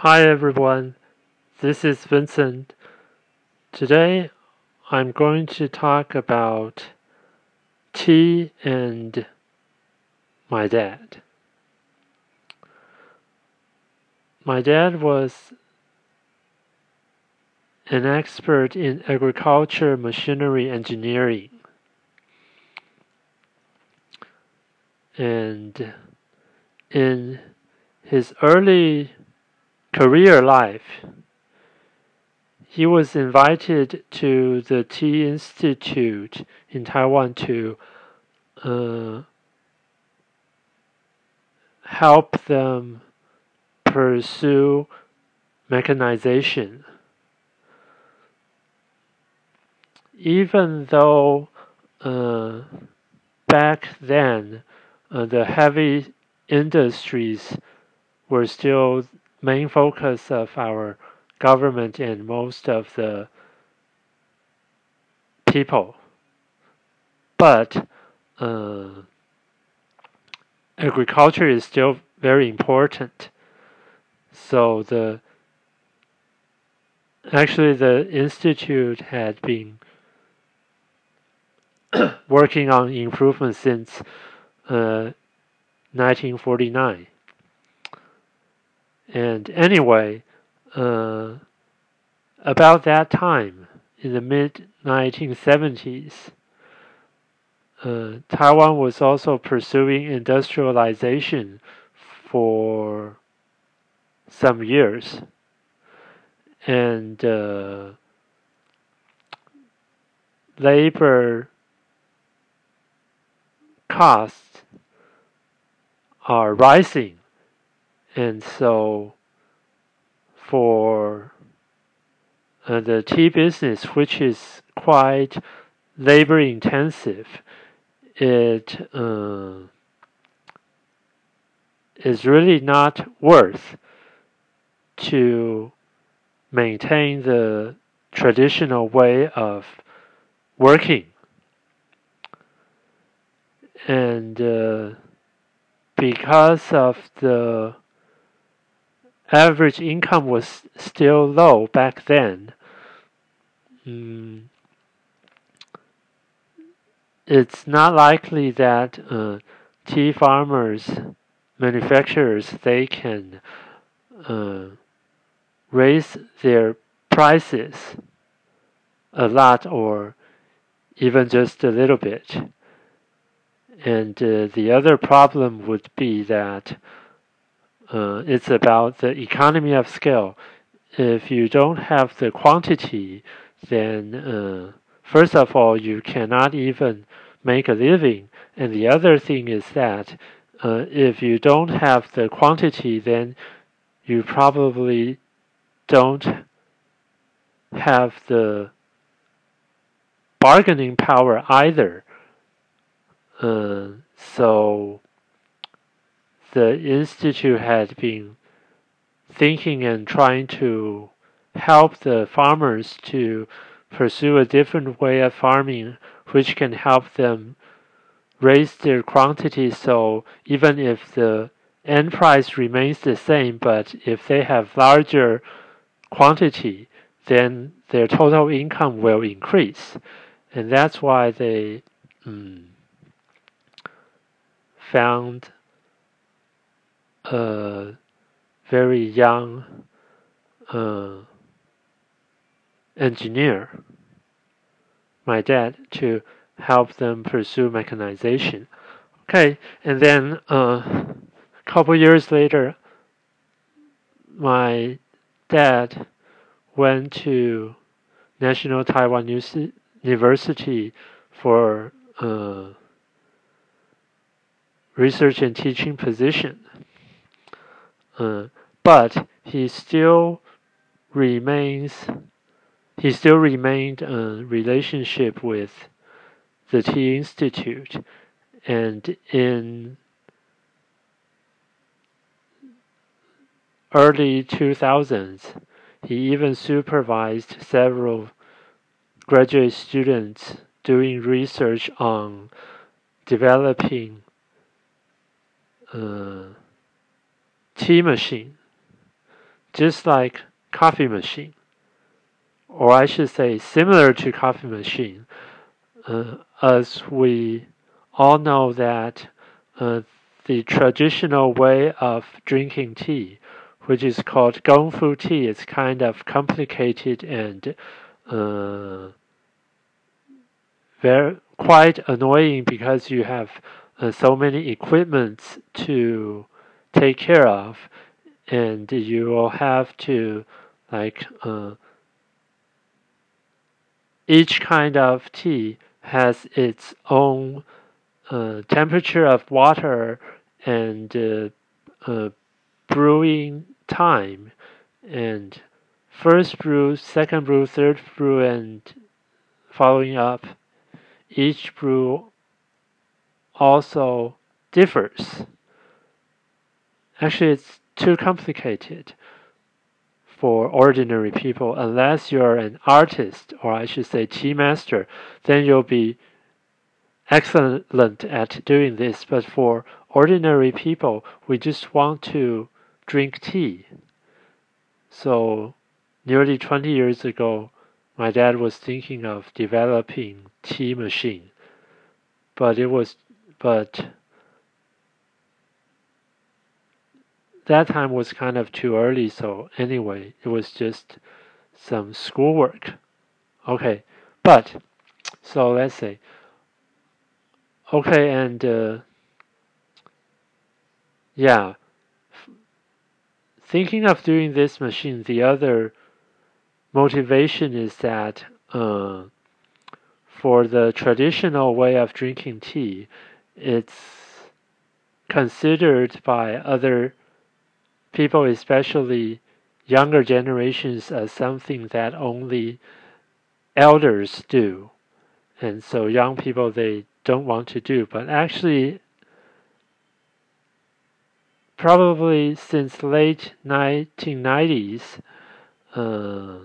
Hi everyone, this is Vincent. Today I'm going to talk about tea and my dad. My dad was an expert in agriculture machinery engineering. And in his early career life, he was invited to the Tea Institute in Taiwan to uh, help them pursue mechanization. Even though uh, back then uh, the heavy industries were still main focus of our government and most of the people. But uh, agriculture is still very important. So the actually the institute had been working on improvement since uh, 1949. And anyway, uh, about that time, in the mid 1970s, uh, Taiwan was also pursuing industrialization for some years. And uh, labor costs are rising and so for uh, the tea business, which is quite labor intensive, it uh, is really not worth to maintain the traditional way of working. And uh, because of the average income was still low back then. Mm, it's not likely that uh, tea farmers, manufacturers, they can uh, raise their prices a lot or even just a little bit. And uh, the other problem would be that uh, it's about the economy of scale. If you don't have the quantity, then uh, first of all, you cannot even make a living. And the other thing is that uh, if you don't have the quantity, then you probably don't have the bargaining power either. Uh, so the institute had been thinking and trying to help the farmers to pursue a different way of farming, which can help them raise their quantity. So even if the end price remains the same, but if they have larger quantity, then their total income will increase. And that's why they um, found a very young uh, engineer, my dad, to help them pursue mechanization. Okay, and then uh, a couple years later, my dad went to National Taiwan University for uh, research and teaching position. But he still remains he still remained a relationship with the Tea Institute. And in early 2000s he even supervised several graduate students doing research on developing uh, tea machine just like coffee machine, or I should say similar to coffee machine, uh, as we all know that uh, the traditional way of drinking tea, which is called gongfu tea, is kind of complicated and uh, very quite annoying because you have uh, so many equipments to take care of, and you will have to like uh, each kind of tea has its own uh, temperature of water and uh, uh, brewing time and first brew, second brew, third brew, and following up. Each brew also differs. Actually, it's too complicated for ordinary people. Unless you're an artist or I should say tea master then you'll be excellent at doing this. But for ordinary people we just want to drink tea. So nearly 20 years ago my dad was thinking of developing tea machine. But it was but that time was kind of too early, so anyway, it was just some schoolwork. Okay, but so let's say, okay, and uh, yeah, thinking of doing this machine, the other motivation is that uh, for the traditional way of drinking tea, it's considered by other people, especially younger generations, as something that only elders do. And so young people, they don't want to do. But actually, probably since late 1990s, uh,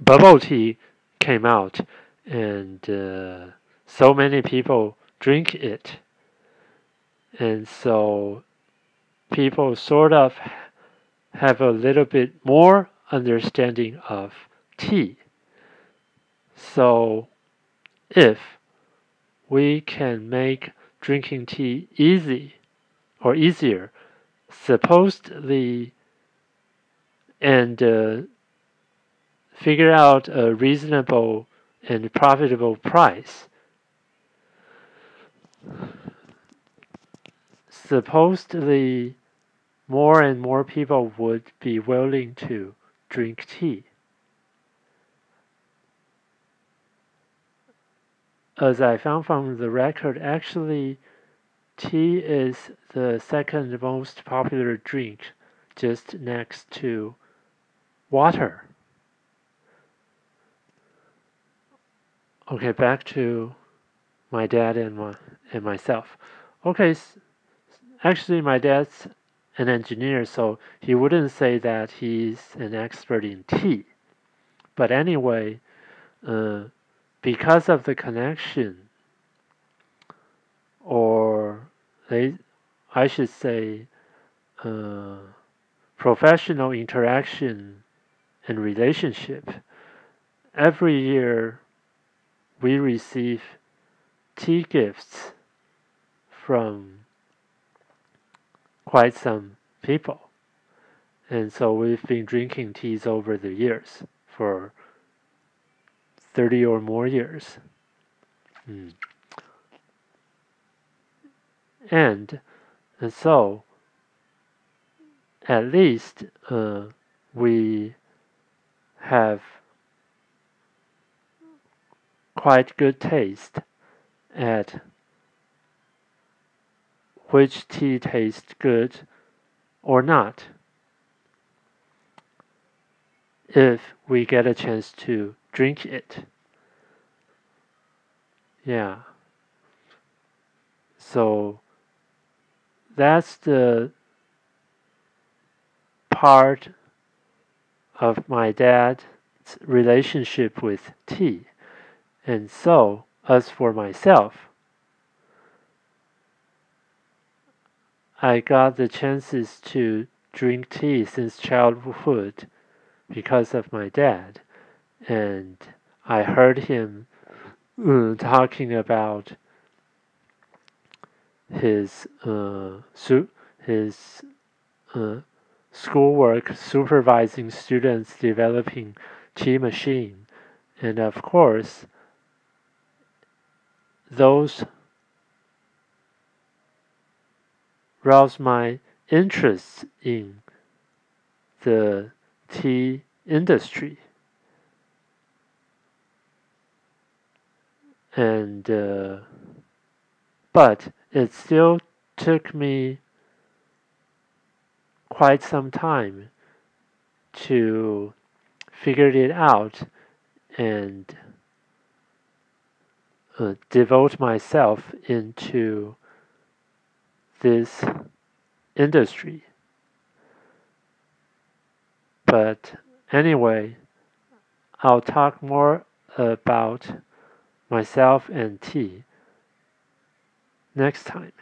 bubble tea came out, and uh, so many people drink it. And so people sort of have a little bit more understanding of tea. So, if we can make drinking tea easy or easier, supposedly, and uh, figure out a reasonable and profitable price, supposedly more and more people would be willing to drink tea. As I found from the record, actually, tea is the second most popular drink, just next to water. Okay, back to my dad and my and myself. Okay, actually, my dad's an engineer, so he wouldn't say that he's an expert in tea. But anyway, uh, because of the connection, or they, I should say, uh, professional interaction and relationship, every year we receive tea gifts from quite some people. And so we've been drinking teas over the years for 30 or more years. Mm. And, and so, at least uh, we have quite good taste at which tea tastes good or not if we get a chance to drink it. Yeah. So that's the part of my dad's relationship with tea. And so, as for myself, I got the chances to drink tea since childhood because of my dad, and I heard him uh, talking about his uh, his uh, schoolwork supervising students developing tea machine, and of course, those roused my interest in the tea industry. And, uh, but it still took me quite some time to figure it out and uh, devote myself into this industry. But anyway, I'll talk more about myself and tea next time.